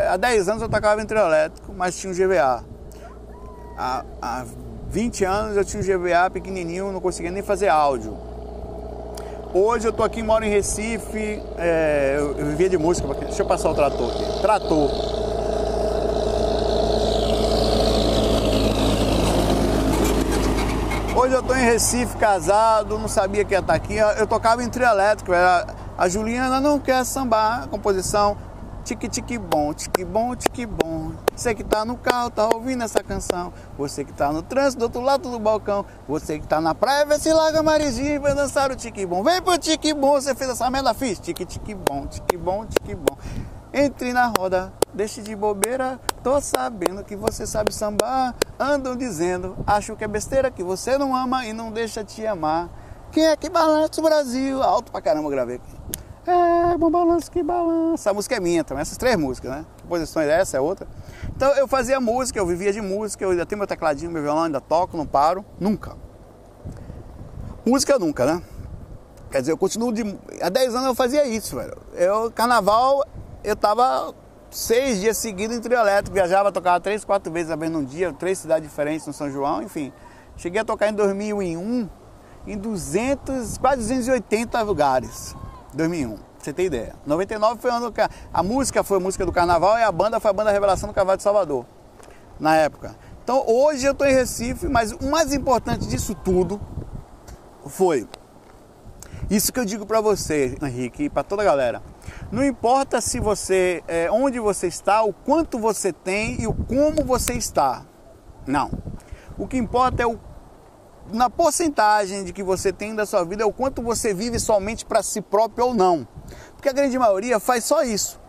Há 10 anos eu tocava em trio elétrico, mas tinha um GVA. Há, há 20 anos eu tinha um GVA pequenininho, não conseguia nem fazer áudio. Hoje eu tô aqui, moro em Recife, é, eu, eu vivia de música, deixa eu passar o trator aqui. Trator. Hoje eu estou em Recife, casado, não sabia que ia estar aqui. Eu tocava em trio elétrico, a Juliana não quer sambar, a composição tique tique bom, tique bom, tique bom. Você que tá no carro, tá ouvindo essa canção. Você que tá no trânsito do outro lado do balcão. Você que tá na praia, vê se larga marizinha e vai dançar o tique bom. Vem pro tique bom, você fez essa merda, fiz. Tique tique bom, tique bom, tique bom. Entre na roda, deixe de bobeira, tô sabendo que você sabe sambar. Andam dizendo, acho que é besteira que você não ama e não deixa te amar. Quem é que balança o Brasil? Alto pra caramba, gravei aqui. É, bom balanço que balança. A música é minha também, essas três músicas, né? Composições essa, é outra. Então eu fazia música, eu vivia de música, eu ainda tenho meu tecladinho, meu violão, ainda toco, não paro, nunca. Música nunca, né? Quer dizer, eu continuo de. Há 10 anos eu fazia isso, velho. Eu, carnaval eu tava seis dias seguidos em trio elétrico, viajava, tocava três, quatro vezes vez num dia, três cidades diferentes no São João, enfim. Cheguei a tocar em 2001 em 200, quase 280 lugares. 2001, você tem ideia. 99 foi ano que a, a música foi a música do carnaval e a banda foi a banda Revelação do Cavalo de Salvador, na época. Então hoje eu estou em Recife, mas o mais importante disso tudo foi isso que eu digo para você, Henrique, e para toda a galera. Não importa se você, é, onde você está, o quanto você tem e o como você está. Não. O que importa é o na porcentagem de que você tem da sua vida é o quanto você vive somente para si próprio ou não. Porque a grande maioria faz só isso.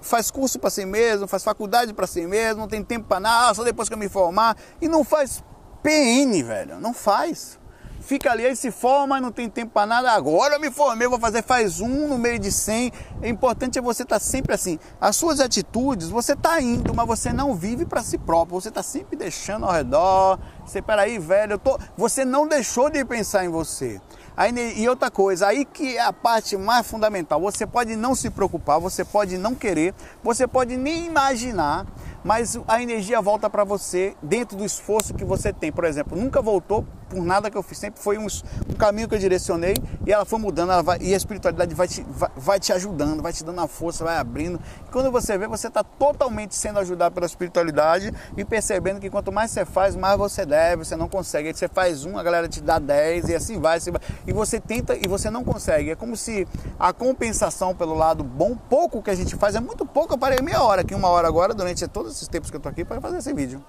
Faz curso para si mesmo, faz faculdade para si mesmo, não tem tempo para nada, só depois que eu me formar. E não faz PN, velho. Não faz. Fica ali, aí se forma, não tem tempo para nada. Agora eu me formei, vou fazer, faz um no meio de cem. É importante é você estar tá sempre assim. As suas atitudes, você está indo, mas você não vive para si próprio. Você está sempre deixando ao redor. Você, peraí, velho, eu tô... você não deixou de pensar em você. Aí, e outra coisa, aí que é a parte mais fundamental. Você pode não se preocupar, você pode não querer, você pode nem imaginar, mas a energia volta para você dentro do esforço que você tem. Por exemplo, nunca voltou por nada que eu fiz, sempre foi um, um caminho que eu direcionei e ela foi mudando, ela vai, e a espiritualidade vai te, vai, vai, te ajudando, vai te dando a força, vai abrindo. E quando você vê, você está totalmente sendo ajudado pela espiritualidade e percebendo que quanto mais você faz, mais você deve, você não consegue. Você faz um, a galera te dá dez e assim vai, assim vai. E você tenta e você não consegue. É como se a compensação pelo lado bom, pouco que a gente faz, é muito pouco. Eu parei meia hora aqui, uma hora agora, durante todos esses tempos que eu estou aqui, para fazer esse vídeo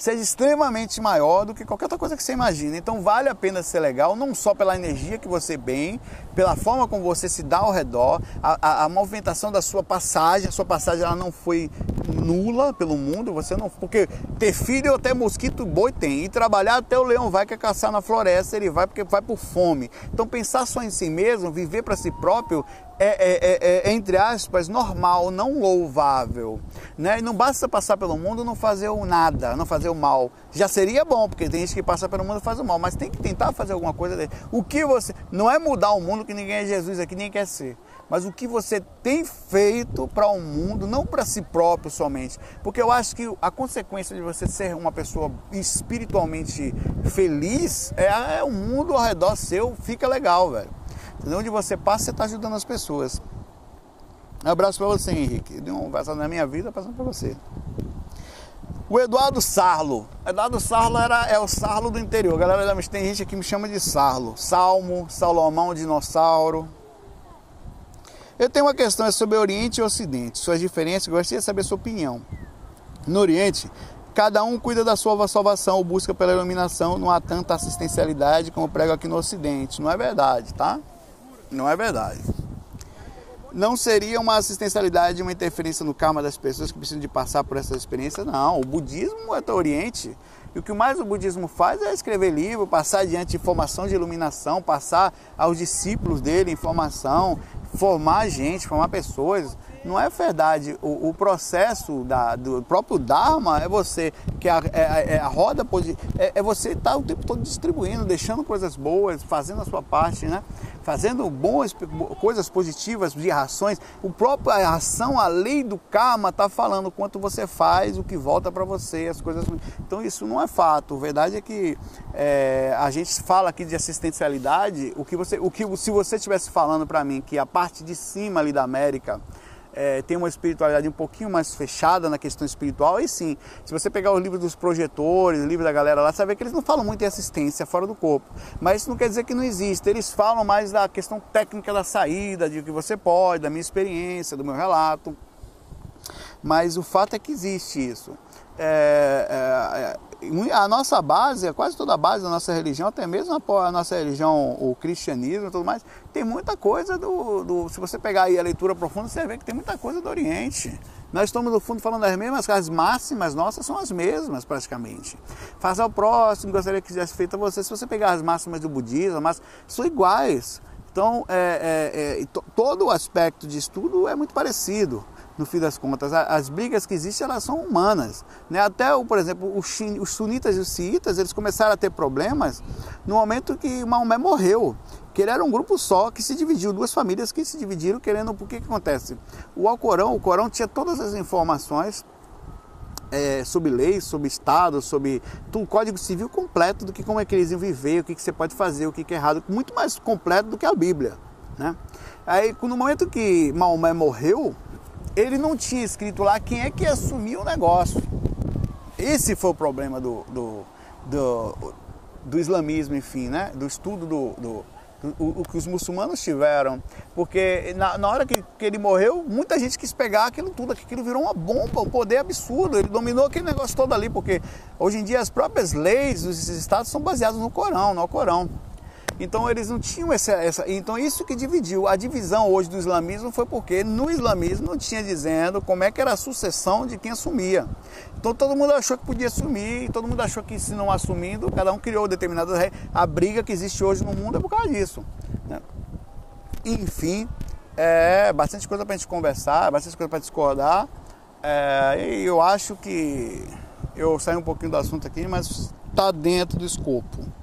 seja extremamente maior do que qualquer outra coisa que você imagina. Então vale a pena ser legal, não só pela energia que você bem, pela forma como você se dá ao redor, a, a, a movimentação da sua passagem, a sua passagem ela não foi nula pelo mundo, você não. Porque ter filho até mosquito boi tem, e trabalhar até o leão vai quer caçar na floresta, ele vai porque vai por fome. Então pensar só em si mesmo, viver para si próprio, é, é, é, é, entre aspas, normal, não louvável. Né? E não basta passar pelo mundo não fazer o nada, não fazer o mal. Já seria bom, porque tem gente que passa pelo mundo e faz o mal, mas tem que tentar fazer alguma coisa dele. O que você. Não é mudar o mundo que ninguém é Jesus aqui, nem quer ser. Mas o que você tem feito para o um mundo, não para si próprio somente. Porque eu acho que a consequência de você ser uma pessoa espiritualmente feliz é, é o mundo ao redor seu fica legal, velho. Onde você passa, você está ajudando as pessoas. Um abraço para você, Henrique. Um passado na minha vida, passando para você. O Eduardo Sarlo. Eduardo Sarlo era, é o Sarlo do interior. Galera, tem gente que me chama de Sarlo. Salmo, Salomão, dinossauro. Eu tenho uma questão é sobre Oriente e Ocidente. Suas diferenças, gostaria de saber sua opinião. No Oriente, cada um cuida da sua salvação ou busca pela iluminação. Não há tanta assistencialidade como prego aqui no Ocidente. Não é verdade, tá? Não é verdade. Não seria uma assistencialidade, uma interferência no karma das pessoas que precisam de passar por essa experiência? Não. O budismo é do Oriente. E o que mais o budismo faz é escrever livro, passar adiante informação de iluminação, passar aos discípulos dele informação, formar gente, formar pessoas. Não é verdade. O, o processo da, do próprio Dharma é você, que a, é, é a roda pode. É, é você estar tá o tempo todo distribuindo, deixando coisas boas, fazendo a sua parte, né? fazendo boas coisas positivas de ações. O próprio a ação, a lei do karma está falando quanto você faz, o que volta para você, as coisas. Então isso não é fato. A verdade é que é, a gente fala aqui de assistencialidade. O que você, o que se você estivesse falando para mim que a parte de cima ali da América é, tem uma espiritualidade um pouquinho mais fechada na questão espiritual, aí sim, se você pegar os livros dos projetores, livros da galera lá, você vai ver que eles não falam muito em assistência fora do corpo. Mas isso não quer dizer que não existe, eles falam mais da questão técnica da saída, de o que você pode, da minha experiência, do meu relato. Mas o fato é que existe isso. É, é, é a nossa base, quase toda a base da nossa religião, até mesmo a nossa religião, o cristianismo e tudo mais, tem muita coisa do, do, Se você pegar aí a leitura profunda, você ver que tem muita coisa do Oriente. Nós estamos, no fundo, falando das mesmas, as máximas nossas são as mesmas, praticamente. Faça ao próximo, gostaria que tivesse feito a você. Se você pegar as máximas do budismo, mas são iguais. Então, é, é, é, todo o aspecto de estudo é muito parecido no fim das contas. As brigas que existem, elas são humanas. Né? Até, por exemplo, os sunitas e os xiitas, eles começaram a ter problemas no momento que Maomé morreu. Que ele era um grupo só, que se dividiu, duas famílias que se dividiram querendo... Por que que acontece? O Alcorão, o Corão tinha todas as informações é, sobre leis, sobre Estado, sobre o Código Civil completo do que como é que eles iam viver, o que, que você pode fazer, o que, que é errado, muito mais completo do que a Bíblia. Né? Aí, no momento que Maomé morreu, ele não tinha escrito lá quem é que assumiu o negócio. Esse foi o problema do, do, do, do islamismo, enfim, né? do estudo do, do, o, que os muçulmanos tiveram. Porque na, na hora que, que, ele morreu, muita gente quis pegar aquilo tudo, aquilo virou uma bomba, um poder absurdo. Ele dominou aquele negócio todo ali, porque hoje em dia as próprias leis dos estados são baseadas no Corão, no Corão. Então eles não tinham essa, essa. Então isso que dividiu. A divisão hoje do islamismo foi porque no islamismo não tinha dizendo como é que era a sucessão de quem assumia. Então todo mundo achou que podia assumir, e todo mundo achou que se não assumindo, cada um criou determinadas regras. A briga que existe hoje no mundo é por causa disso. Né? Enfim, é bastante coisa para a gente conversar, bastante coisa para discordar. É, e eu acho que eu saí um pouquinho do assunto aqui, mas está dentro do escopo.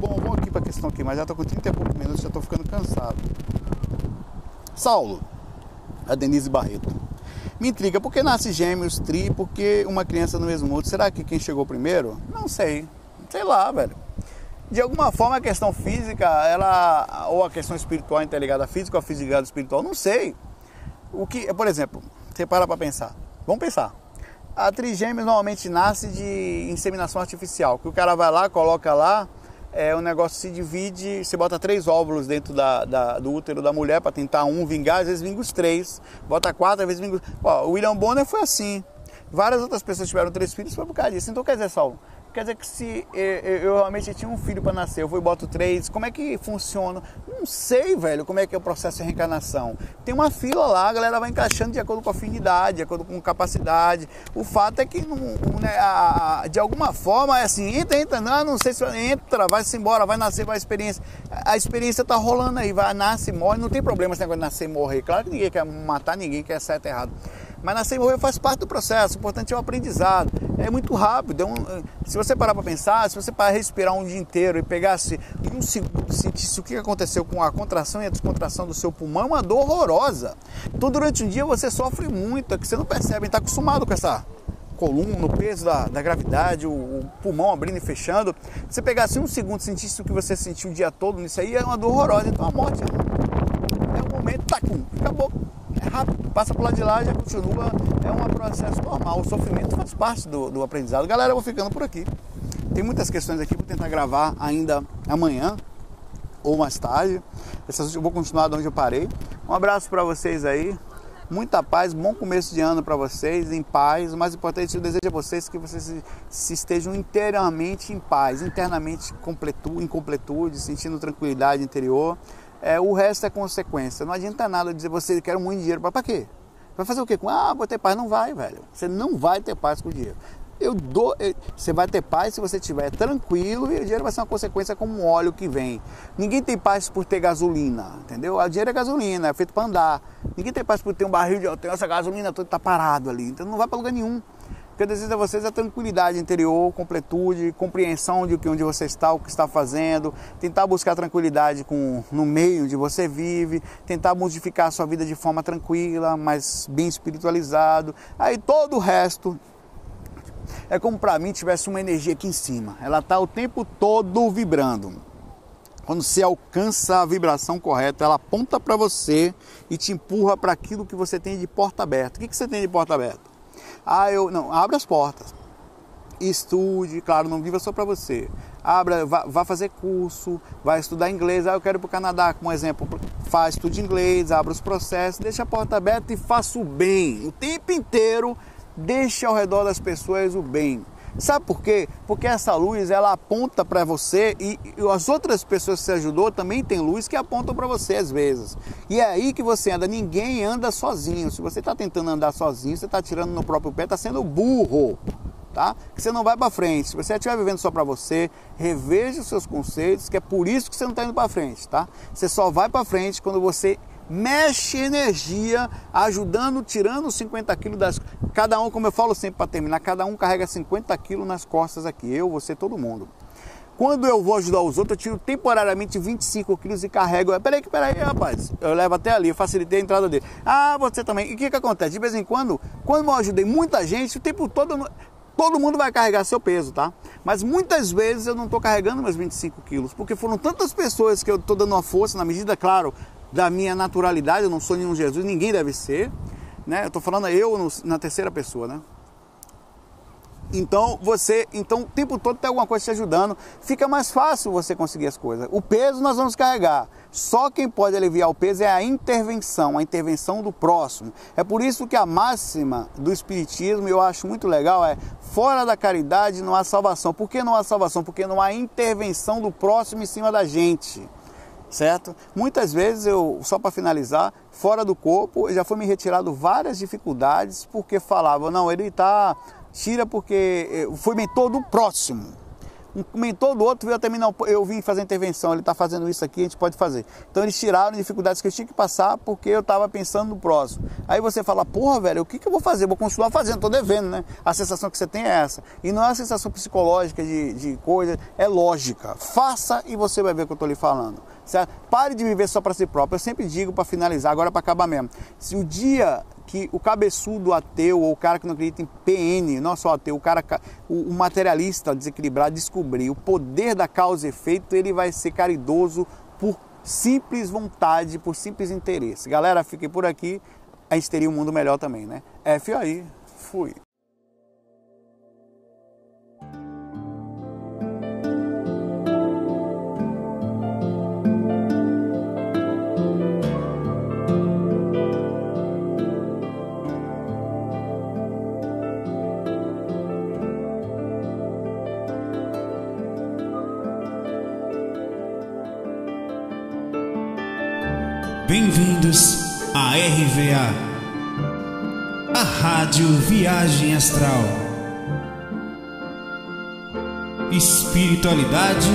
Bom, vamos aqui para a questão aqui, mas já estou com 30 e poucos minutos, já estou ficando cansado. Saulo, a Denise Barreto. Me intriga, por que nasce gêmeos, tri, por que uma criança no mesmo outro? Será que quem chegou primeiro? Não sei. Sei lá, velho. De alguma forma a questão física, ela ou a questão espiritual interligada à física ou a física ligada espiritual, não sei. O que, por exemplo, você para para pensar. Vamos pensar. A trigêmeos normalmente nasce de inseminação artificial, que o cara vai lá, coloca lá, é, o negócio se divide, você bota três óvulos dentro da, da do útero da mulher para tentar um vingar, às vezes vinga os três, bota quatro, às vezes vinga os... Ó, o William Bonner foi assim. Várias outras pessoas tiveram três filhos foi por causa disso. Então quer dizer, Saulo, Quer dizer que se eu, eu realmente tinha um filho para nascer, eu vou e boto três, como é que funciona? Não sei, velho, como é que é o processo de reencarnação. Tem uma fila lá, a galera vai encaixando de acordo com afinidade, de acordo com capacidade. O fato é que, não, né, a, de alguma forma, é assim, entra, entra, não, não sei se entra, vai-se embora, vai nascer, vai a experiência. A experiência tá rolando aí, vai, nasce, morre, não tem problema esse negócio de nascer e morrer. Claro que ninguém quer matar ninguém, quer certo errado. Mas nascer e morrer faz parte do processo, o importante é o aprendizado. É muito rápido. É um, se você parar para pensar, se você parar respirar um dia inteiro e pegasse um segundo, sentisse o que aconteceu com a contração e a descontração do seu pulmão, é uma dor horrorosa. Então durante um dia você sofre muito, é que você não percebe, está acostumado com essa coluna, o peso da, da gravidade, o, o, pulmão abrindo e fechando. Se você pegasse um segundo e sentisse o que você sentiu o dia todo nisso aí, é uma dor horrorosa. Então a morte é, é um momento, tá, acabou é rápido, passa por lá de lá, já continua, é um processo normal. O sofrimento faz parte do, do aprendizado. Galera, eu vou ficando por aqui. Tem muitas questões aqui, vou tentar gravar ainda amanhã ou mais tarde. Eu vou continuar de onde eu parei. Um abraço para vocês aí. Muita paz, bom começo de ano para vocês, em paz. O mais importante, eu desejo a vocês que vocês se, se estejam inteiramente em paz, internamente completude, em completude, sentindo tranquilidade interior. É, o resto é consequência. Não adianta nada dizer você quer muito dinheiro. Para quê? Vai fazer o quê? Ah, vou ter paz. Não vai, velho. Você não vai ter paz com o dinheiro. Eu dou, eu, você vai ter paz se você estiver tranquilo e o dinheiro vai ser uma consequência como um óleo que vem. Ninguém tem paz por ter gasolina, entendeu? O dinheiro é gasolina, é feito para andar. Ninguém tem paz por ter um barril de eu essa gasolina toda tá parado ali, então não vai para lugar nenhum. Que eu desejo a vocês é tranquilidade interior, completude, compreensão de onde você está, o que está fazendo, tentar buscar tranquilidade com, no meio onde você vive, tentar modificar a sua vida de forma tranquila, mas bem espiritualizado. Aí todo o resto é como para mim tivesse uma energia aqui em cima. Ela está o tempo todo vibrando. Quando você alcança a vibração correta, ela aponta para você e te empurra para aquilo que você tem de porta aberta. O que, que você tem de porta aberta? Ah, eu não, abre as portas. Estude, claro, não viva só para você. Abra, vá, vá, fazer curso, vai estudar inglês. Ah, eu quero ir para o Canadá, como exemplo. Faz estude inglês, abra os processos, deixa a porta aberta e faça o bem. O tempo inteiro, deixe ao redor das pessoas o bem. Sabe por quê? Porque essa luz ela aponta para você e, e, as outras pessoas que você ajudou também tem luz que apontam para você às vezes. E é aí que você anda. Ninguém anda sozinho. Se você está tentando andar sozinho, você está tirando no próprio pé, está sendo burro. Tá? Que você não vai para frente. Se você estiver vivendo só para você, reveja os seus conceitos, que é por isso que você não está indo para frente, tá? Você só vai para frente quando você mexe energia, ajudando, tirando 50 quilos das. Cada um, como eu falo sempre para terminar, cada um carrega 50 quilos nas costas aqui, eu, você, todo mundo. Quando eu vou ajudar os outros, eu tiro temporariamente 25 quilos e carrego. Peraí, peraí, rapaz. Eu levo até ali, eu facilitei a entrada dele. Ah, você também. E o que, que acontece? De vez em quando, quando eu ajudei muita gente, o tempo todo. Todo mundo vai carregar seu peso, tá? Mas muitas vezes eu não estou carregando meus 25 quilos, porque foram tantas pessoas que eu estou dando uma força, na medida, claro, da minha naturalidade, eu não sou nenhum Jesus, ninguém deve ser, né? Eu estou falando eu no, na terceira pessoa, né? Então você, então o tempo todo tem alguma coisa te ajudando, fica mais fácil você conseguir as coisas. O peso nós vamos carregar, Só quem pode aliviar o peso é a intervenção, a intervenção do próximo. É por isso que a máxima do Espiritismo, eu acho muito legal, é fora da caridade não há salvação. Por que não há salvação? Porque não há intervenção do próximo em cima da gente certo? Muitas vezes eu, só para finalizar, fora do corpo, já foi me retirado várias dificuldades porque falava, não, ele está tira porque foi mentor do próximo. Um mentor do outro veio até mim, não, eu vim fazer intervenção, ele está fazendo isso aqui, a gente pode fazer. Então eles tiraram dificuldades que eu tinha que passar porque eu estava pensando no próximo. Aí você fala, porra, velho, o que, que eu vou fazer? Vou continuar fazendo, estou devendo, né? A sensação que você tem é essa. E não é uma sensação psicológica de, de coisa, é lógica. Faça e você vai ver o que eu estou lhe falando. Certo? Pare de viver só para si próprio. Eu sempre digo para finalizar, agora para acabar mesmo. Se o dia que o cabeçudo ateu ou o cara que não acredita em PN, não só ateu, o cara o, materialista desequilibrado descobrir o poder da causa e efeito, ele vai ser caridoso por simples vontade, por simples interesse. Galera, fiquem por aqui. A gente teria um mundo melhor também, né? F aí, fui. À RVA, a Rádio Viagem Astral. Espiritualidade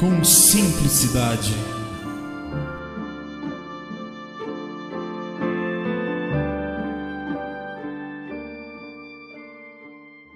com simplicidade.